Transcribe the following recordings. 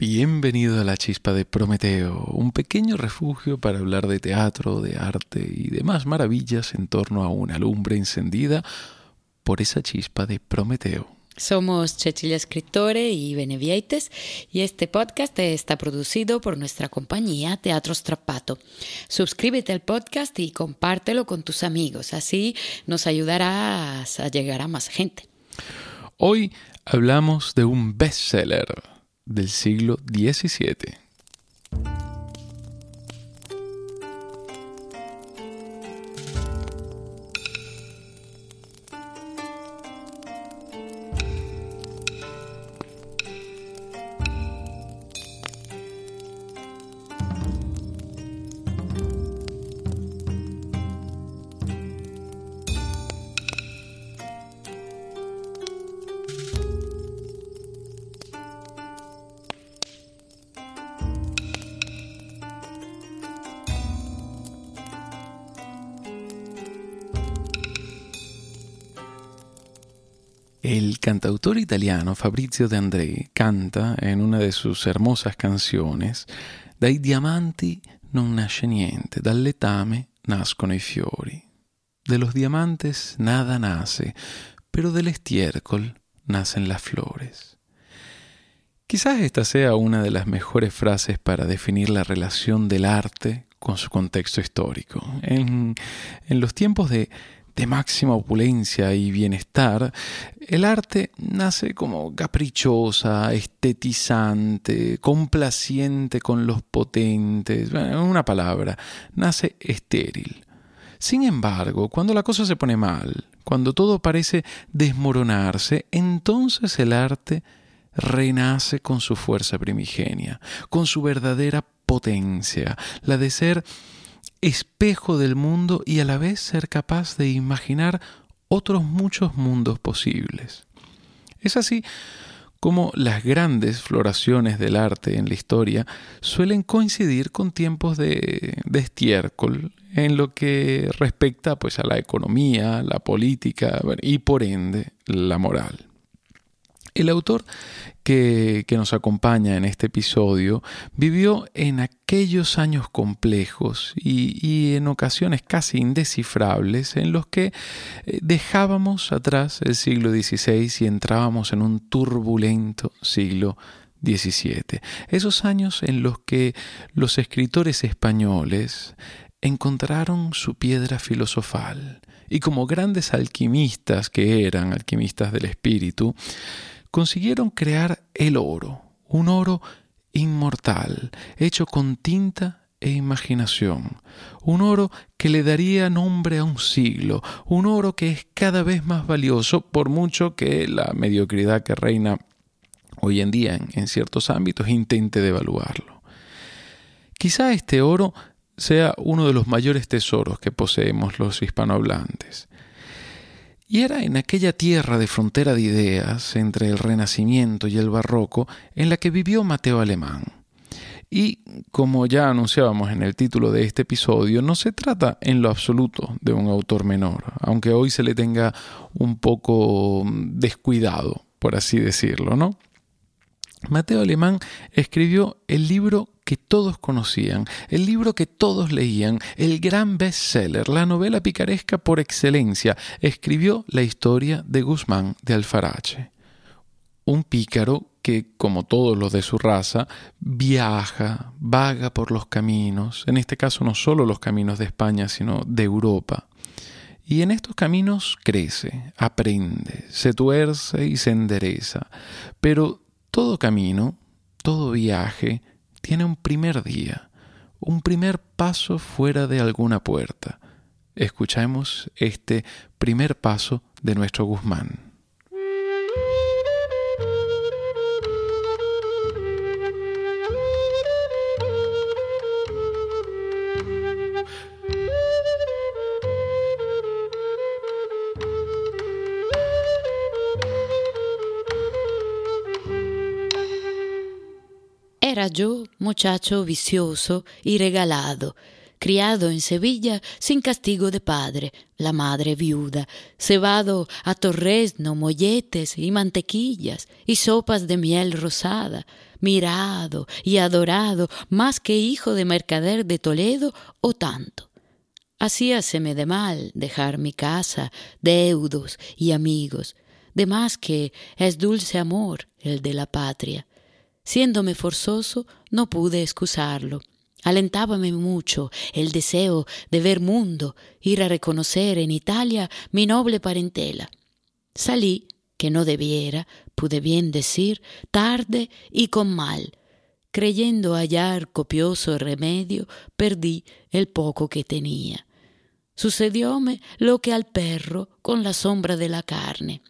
Bienvenido a la chispa de Prometeo, un pequeño refugio para hablar de teatro, de arte y demás maravillas en torno a una lumbre encendida por esa chispa de Prometeo. Somos Cecilia Escritore y Benevieites y este podcast está producido por nuestra compañía Teatro Strappato. Suscríbete al podcast y compártelo con tus amigos, así nos ayudarás a llegar a más gente. Hoy hablamos de un bestseller del siglo XVII. El cantautor italiano Fabrizio De André canta en una de sus hermosas canciones Dai diamanti non nasce niente, dal letame nascono i fiori. De los diamantes nada nace, pero del estiércol nacen las flores. Quizás esta sea una de las mejores frases para definir la relación del arte con su contexto histórico. En, en los tiempos de de máxima opulencia y bienestar, el arte nace como caprichosa, estetizante, complaciente con los potentes, en una palabra, nace estéril. Sin embargo, cuando la cosa se pone mal, cuando todo parece desmoronarse, entonces el arte renace con su fuerza primigenia, con su verdadera potencia, la de ser espejo del mundo y a la vez ser capaz de imaginar otros muchos mundos posibles. Es así como las grandes floraciones del arte en la historia suelen coincidir con tiempos de, estiércol en lo que respecta pues, a la economía, la política y por ende la moral. El autor que, nos acompaña en este episodio vivió en aquellos años complejos y, en ocasiones casi indescifrables en los que eh, dejábamos atrás el siglo XVI y entrábamos en un turbulento siglo XVII. Esos años en los que los escritores españoles encontraron su piedra filosofal y como grandes alquimistas que eran, alquimistas del espíritu, consiguieron crear el oro, un oro inmortal, hecho con tinta e imaginación, un oro que le daría nombre a un siglo, un oro que es cada vez más valioso por mucho que la mediocridad que reina hoy en día en, ciertos ámbitos intente devaluarlo. Quizá este oro sea uno de los mayores tesoros que poseemos los hispanohablantes. Y era en aquella tierra de frontera de ideas entre el Renacimiento y el Barroco en la que vivió Mateo Alemán. Y como ya anunciábamos en el título de este episodio, no se trata en lo absoluto de un autor menor, aunque hoy se le tenga un poco descuidado, por así decirlo, ¿no? Mateo Alemán escribió el libro que todos conocían, el libro que todos leían, el gran bestseller, la novela picaresca por excelencia, escribió la historia de Guzmán de Alfarache. Un pícaro que, como todos los de su raza, viaja, vaga por los caminos, en este caso no solo los caminos de España, sino de Europa. Y en estos caminos crece, aprende, se tuerce y se endereza. Pero todo camino, todo viaje, tiene un primer día, un primer paso fuera de alguna puerta. Escuchemos este primer paso de nuestro Guzmán. Yo muchacho vicioso y regalado, criado en Sevilla sin castigo de padre, la madre viuda, cebado a torresno, molletes y mantequillas y sopas de miel rosada, mirado y adorado más que hijo de mercader de Toledo o tanto. Hacíaseme de mal dejar mi casa, deudos y amigos, de más que es dulce amor el de la patria. Siéndome forzoso, no pude excusarlo. Alentábame mucho el deseo de ver mundo, ir a reconocer en Italia mi noble parentela. Salí, que no debiera, pude bien decir, tarde y con mal. Creyendo hallar copioso remedio, perdí el poco que tenía. Sucedióme lo que al perro con la sombra de la carne.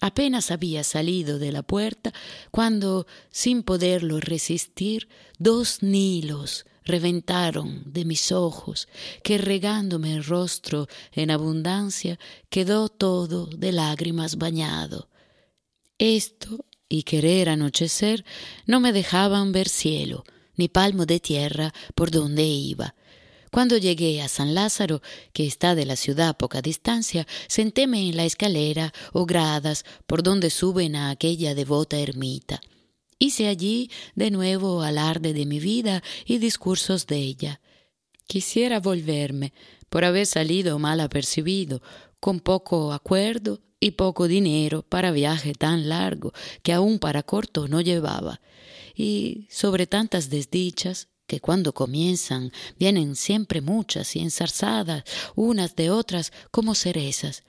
Apenas había salido de la puerta cuando, sin poderlo resistir, dos nilos reventaron de mis ojos, que regándome el rostro en abundancia, quedó todo de lágrimas bañado. Esto y querer anochecer no me dejaban ver cielo, ni palmo de tierra por donde iba. Cuando llegué a San Lázaro, que está de la ciudad a poca distancia, sentéme en la escalera o gradas por donde suben a aquella devota ermita. Hice allí de nuevo alarde de mi vida y discursos de ella. Quisiera volverme, por haber salido mal apercibido, con poco acuerdo y poco dinero para viaje tan largo que aún para corto no llevaba, y sobre tantas desdichas que cuando comienzan vienen siempre muchas y ensarzadas unas de otras como cerezas.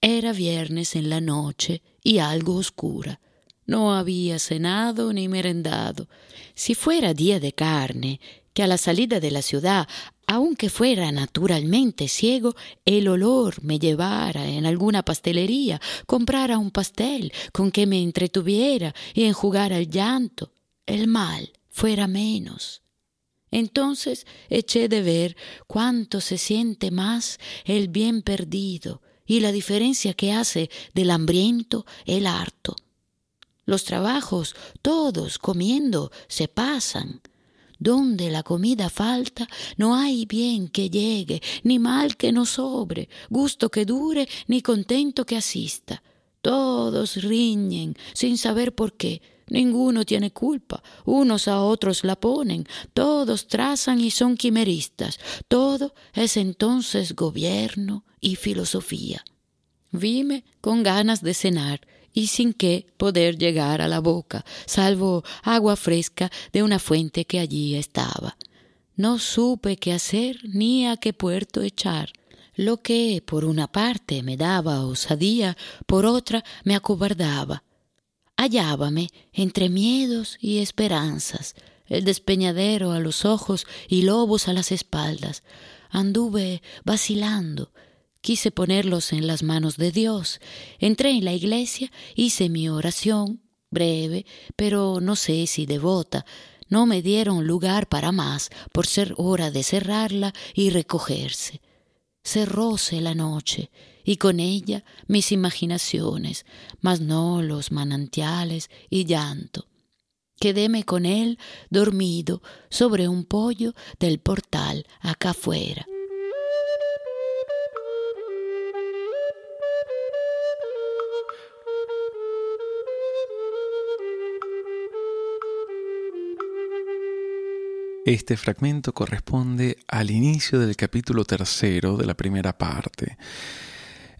Era viernes en la noche y algo oscura. No había cenado ni merendado. Si fuera día de carne, que a la salida de la ciudad, aunque fuera naturalmente ciego, el olor me llevara en alguna pastelería, comprara un pastel con que me entretuviera y enjugara el llanto, el mal fuera menos. Entonces eché de ver cuánto se siente más el bien perdido y la diferencia que hace del hambriento el harto. Los trabajos, todos comiendo, se pasan. Donde la comida falta, no hay bien que llegue, ni mal que no sobre, gusto que dure, ni contento que asista. Todos riñen sin saber por qué, Ninguno tiene culpa, unos a otros la ponen, todos trazan y son quimeristas, todo es entonces gobierno y filosofía. Vime con ganas de cenar y sin que poder llegar a la boca, salvo agua fresca de una fuente que allí estaba. No supe qué hacer ni a qué puerto echar. Lo que por una parte me daba osadía, por otra me acobardaba hallábame entre miedos y esperanzas, el despeñadero a los ojos y lobos a las espaldas. Anduve vacilando, quise ponerlos en las manos de Dios. Entré en la iglesia, hice mi oración, breve, pero no sé si devota. No me dieron lugar para más, por ser hora de cerrarla y recogerse. Cerróse la noche, y con ella mis imaginaciones, mas no los manantiales y llanto. Quedéme con él dormido sobre un pollo del portal acá afuera. Este fragmento corresponde al inicio del capítulo tercero de la primera parte.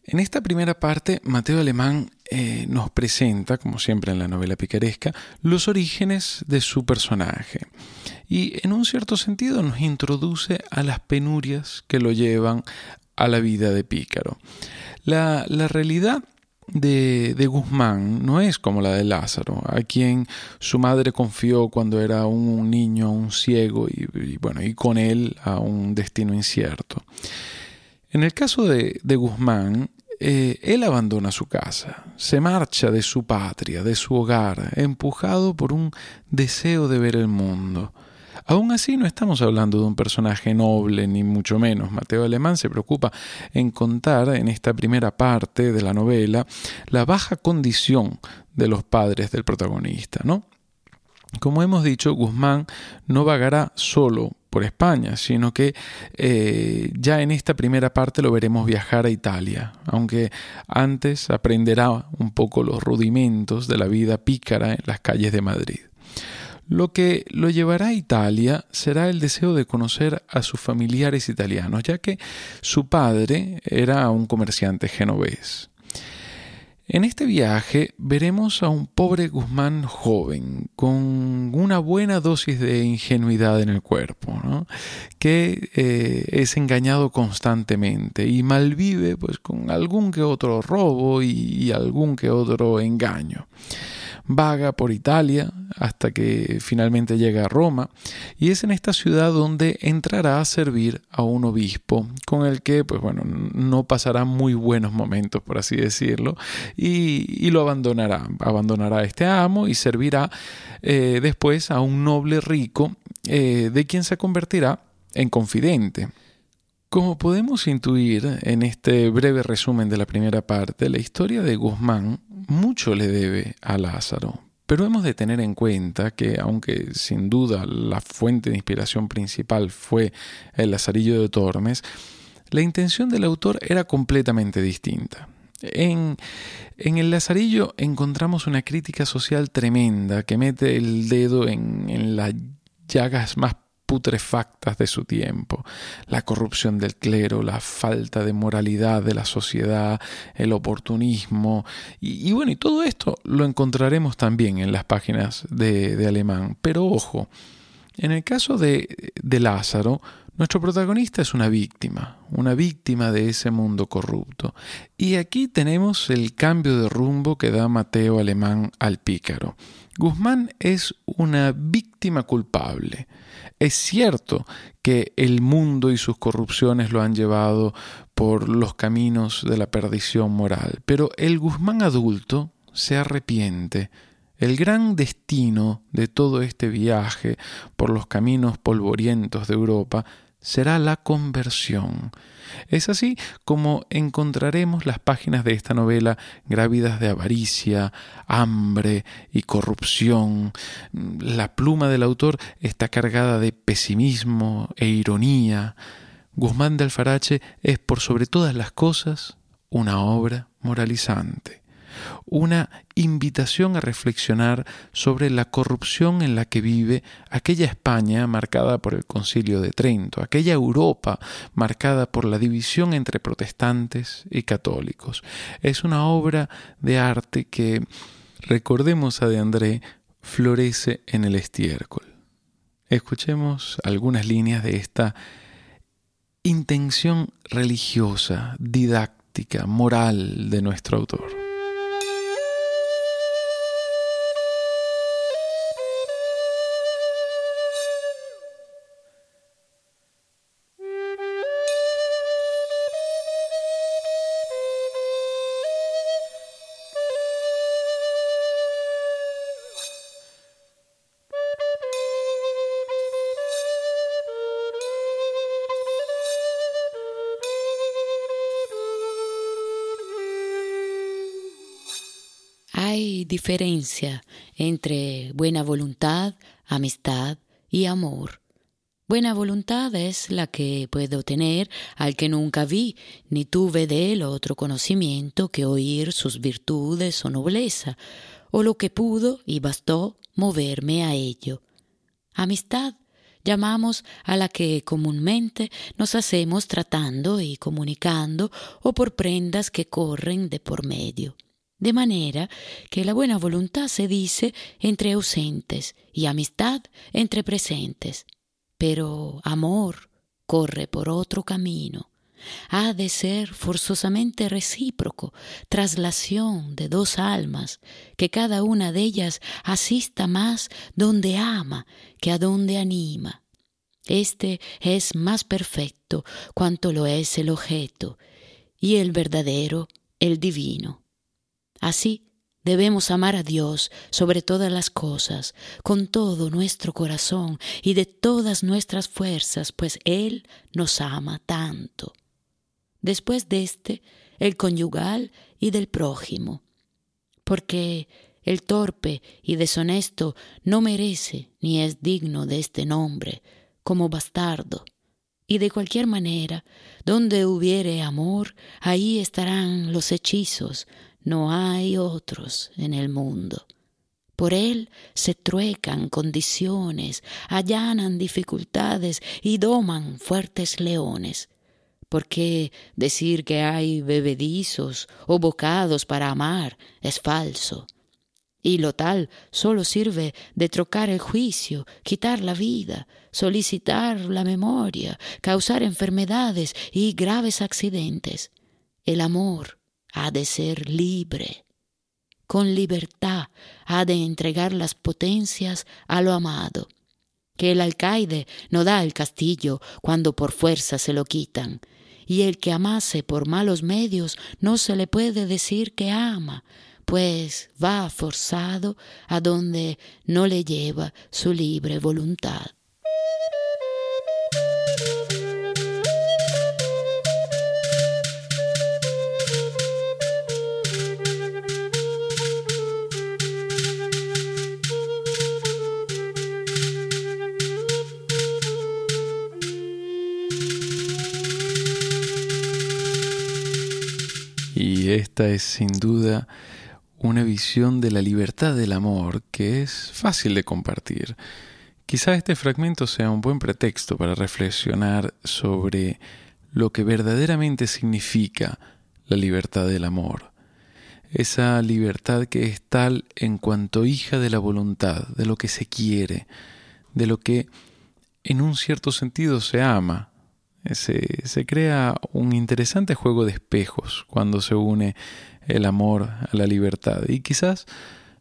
En esta primera parte, Mateo Alemán eh, nos presenta, como siempre en la novela picaresca, los orígenes de su personaje y en un cierto sentido nos introduce a las penurias que lo llevan a la vida de pícaro. La, realidad de, Guzmán no es como la de Lázaro, a quien su madre confió cuando era un niño, un ciego y, bueno, y con él a un destino incierto. En el caso de, Guzmán, eh, él abandona su casa, se marcha de su patria, de su hogar, empujado por un deseo de ver el mundo. Aún así no estamos hablando de un personaje noble, ni mucho menos. Mateo Alemán se preocupa en contar en esta primera parte de la novela la baja condición de los padres del protagonista, ¿no? Como hemos dicho, Guzmán no vagará solo por España, sino que eh, ya en esta primera parte lo veremos viajar a Italia, aunque antes aprenderá un poco los rudimentos de la vida pícara en las calles de Madrid. Lo que lo llevará a Italia será el deseo de conocer a sus familiares italianos, ya que su padre era un comerciante genovés. En este viaje veremos a un pobre Guzmán joven, con una buena dosis de ingenuidad en el cuerpo, que eh, es engañado constantemente y malvive pues, con algún que otro robo y algún que otro engaño vaga por Italia hasta que finalmente llega a Roma y es en esta ciudad donde entrará a servir a un obispo con el que pues bueno no pasará muy buenos momentos por así decirlo y, lo abandonará abandonará a este amo y servirá eh, después a un noble rico eh, de quien se convertirá en confidente. Como podemos intuir en este breve resumen de la primera parte, la historia de Guzmán mucho le debe a Lázaro, pero hemos de tener en cuenta que, aunque sin duda la fuente de inspiración principal fue el Lazarillo de Tormes, la intención del autor era completamente distinta. En, en, el Lazarillo encontramos una crítica social tremenda que mete el dedo en, en las llagas más putrefactas de su tiempo, la corrupción del clero, la falta de moralidad de la sociedad, el oportunismo, y, bueno, y todo esto lo encontraremos también en las páginas de, de Alemán. Pero ojo, en el caso de, de Lázaro, nuestro protagonista es una víctima, una víctima de ese mundo corrupto. Y aquí tenemos el cambio de rumbo que da Mateo Alemán al pícaro. Guzmán es una víctima culpable. Es cierto que el mundo y sus corrupciones lo han llevado por los caminos de la perdición moral, pero el Guzmán adulto se arrepiente. El gran destino de todo este viaje por los caminos polvorientos de Europa será la conversión. Es así como encontraremos las páginas de esta novela grávidas de avaricia, hambre y corrupción. La pluma del autor está cargada de pesimismo e ironía. Guzmán de Alfarache es por sobre todas las cosas una obra moralizante una invitación a reflexionar sobre la corrupción en la que vive aquella España marcada por el concilio de Trento, aquella Europa marcada por la división entre protestantes y católicos. Es una obra de arte que, recordemos a de André, florece en el estiércol. Escuchemos algunas líneas de esta intención religiosa, didáctica, moral de nuestro autor. Diferencia entre buena voluntad, amistad y amor. Buena voluntad es la que puedo tener al que nunca vi, ni tuve de él otro conocimiento que oír sus virtudes o nobleza, o lo que pudo y bastó moverme a ello. Amistad llamamos a la que comúnmente nos hacemos tratando y comunicando o por prendas que corren de por medio de manera que la buena voluntad se dice entre ausentes y amistad entre presentes. Pero amor corre por otro camino. Ha de ser forzosamente recíproco, traslación de dos almas, que cada una de ellas asista más donde ama que a donde anima. Este es más perfecto cuanto lo es el objeto, y el verdadero el divino. Así debemos amar a Dios sobre todas las cosas, con todo nuestro corazón y de todas nuestras fuerzas, pues Él nos ama tanto. Después de este, el conyugal y del prójimo, porque el torpe y deshonesto no merece ni es digno de este nombre, como bastardo. Y de cualquier manera, donde hubiere amor, ahí estarán los hechizos, no hay otros en el mundo. Por él se truecan condiciones, allanan dificultades y doman fuertes leones. Porque decir que hay bebedizos o bocados para amar es falso. Y lo tal solo sirve de trocar el juicio, quitar la vida, solicitar la memoria, causar enfermedades y graves accidentes. El amor ha de ser libre. Con libertad ha de entregar las potencias a lo amado, que el alcaide no da el castillo cuando por fuerza se lo quitan, y el que amase por malos medios no se le puede decir que ama, pues va forzado a donde no le lleva su libre voluntad. Es sin duda una visión de la libertad del amor que es fácil de compartir. Quizá este fragmento sea un buen pretexto para reflexionar sobre lo que verdaderamente significa la libertad del amor. Esa libertad que es tal en cuanto hija de la voluntad, de lo que se quiere, de lo que en un cierto sentido se ama, se, se, crea un interesante juego de espejos cuando se une el amor a la libertad. Y quizás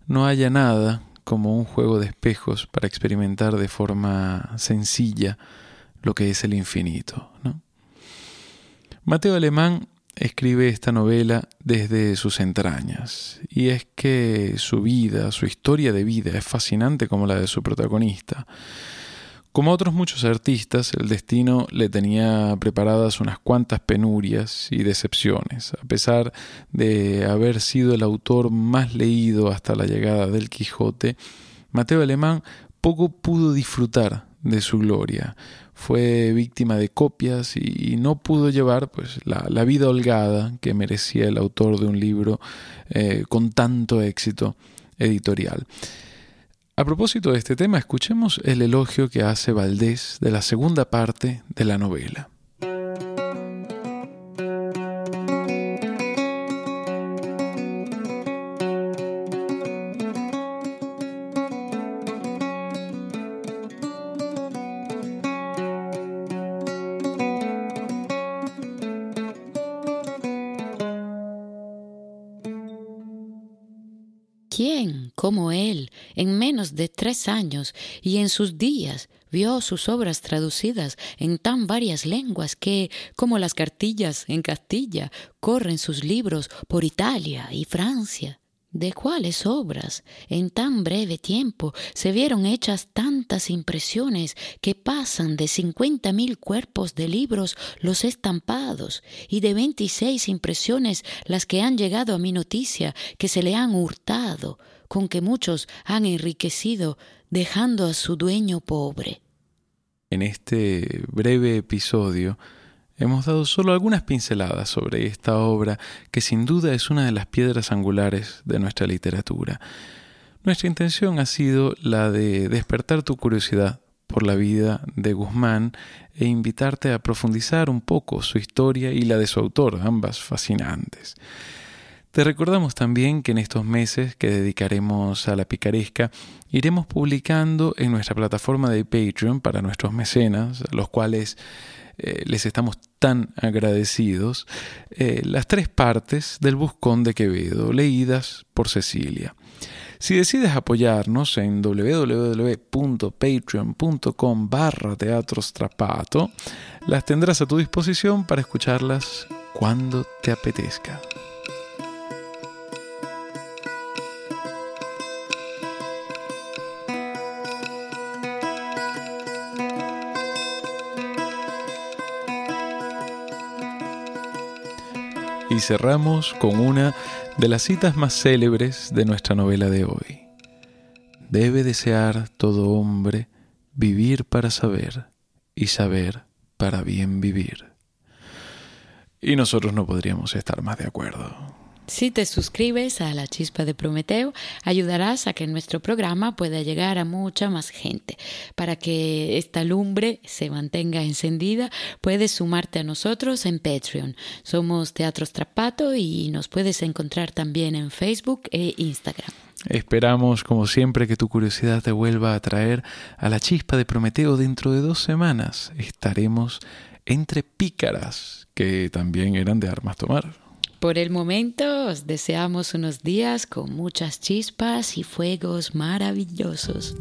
no haya nada como un juego de espejos para experimentar de forma sencilla lo que es el infinito. Mateo Alemán escribe esta novela desde sus entrañas, y es que su vida, su historia de vida es fascinante como la de su protagonista. Como otros muchos artistas, el destino le tenía preparadas unas cuantas penurias y decepciones, a pesar de haber sido el autor más leído hasta la llegada del Quijote, Mateo Alemán poco pudo disfrutar de su gloria. Fue víctima de copias y no pudo llevar pues, la, vida holgada que merecía el autor de un libro eh, con tanto éxito editorial. A propósito de este tema, escuchemos el elogio que hace Valdés de la segunda parte de la novela. ¿Quién, como él, en menos de tres años y en sus días, vio sus obras traducidas en tan varias lenguas que, como las cartillas en Castilla, corren sus libros por Italia y Francia? de cuáles obras en tan breve tiempo se vieron hechas tantas impresiones que pasan de cincuenta mil cuerpos de libros los estampados y de veintiséis impresiones las que han llegado a mi noticia que se le han hurtado, con que muchos han enriquecido dejando a su dueño pobre. En este breve episodio Hemos dado solo algunas pinceladas sobre esta obra que sin duda es una de las piedras angulares de nuestra literatura. Nuestra intención ha sido la de despertar tu curiosidad por la vida de Guzmán e invitarte a profundizar un poco su historia y la de su autor, ambas fascinantes. Te recordamos también que en estos meses que dedicaremos a la picaresca iremos publicando en nuestra plataforma de Patreon para nuestros mecenas, los cuales eh, les estamos tan agradecidos, eh, las tres partes del Buscón de Quevedo, leídas por Cecilia. Si decides apoyarnos en www.patreon.com barra teatrostrapato, las tendrás a tu disposición para escucharlas cuando te apetezca. Y cerramos con una de las citas más célebres de nuestra novela de hoy. Debe desear todo hombre vivir para saber y saber para bien vivir. Y nosotros no podríamos estar más de acuerdo. Si te suscribes a La Chispa de Prometeo, ayudarás a que nuestro programa pueda llegar a mucha más gente. Para que esta lumbre se mantenga encendida, puedes sumarte a nosotros en Patreon. Somos Teatro Strapato y nos puedes encontrar también en Facebook e Instagram. Esperamos, como siempre, que tu curiosidad te vuelva a traer a la chispa de Prometeo dentro de dos semanas. Estaremos entre pícaras, que también eran de armas tomar. Por el momento os deseamos unos días con muchas chispas y fuegos maravillosos.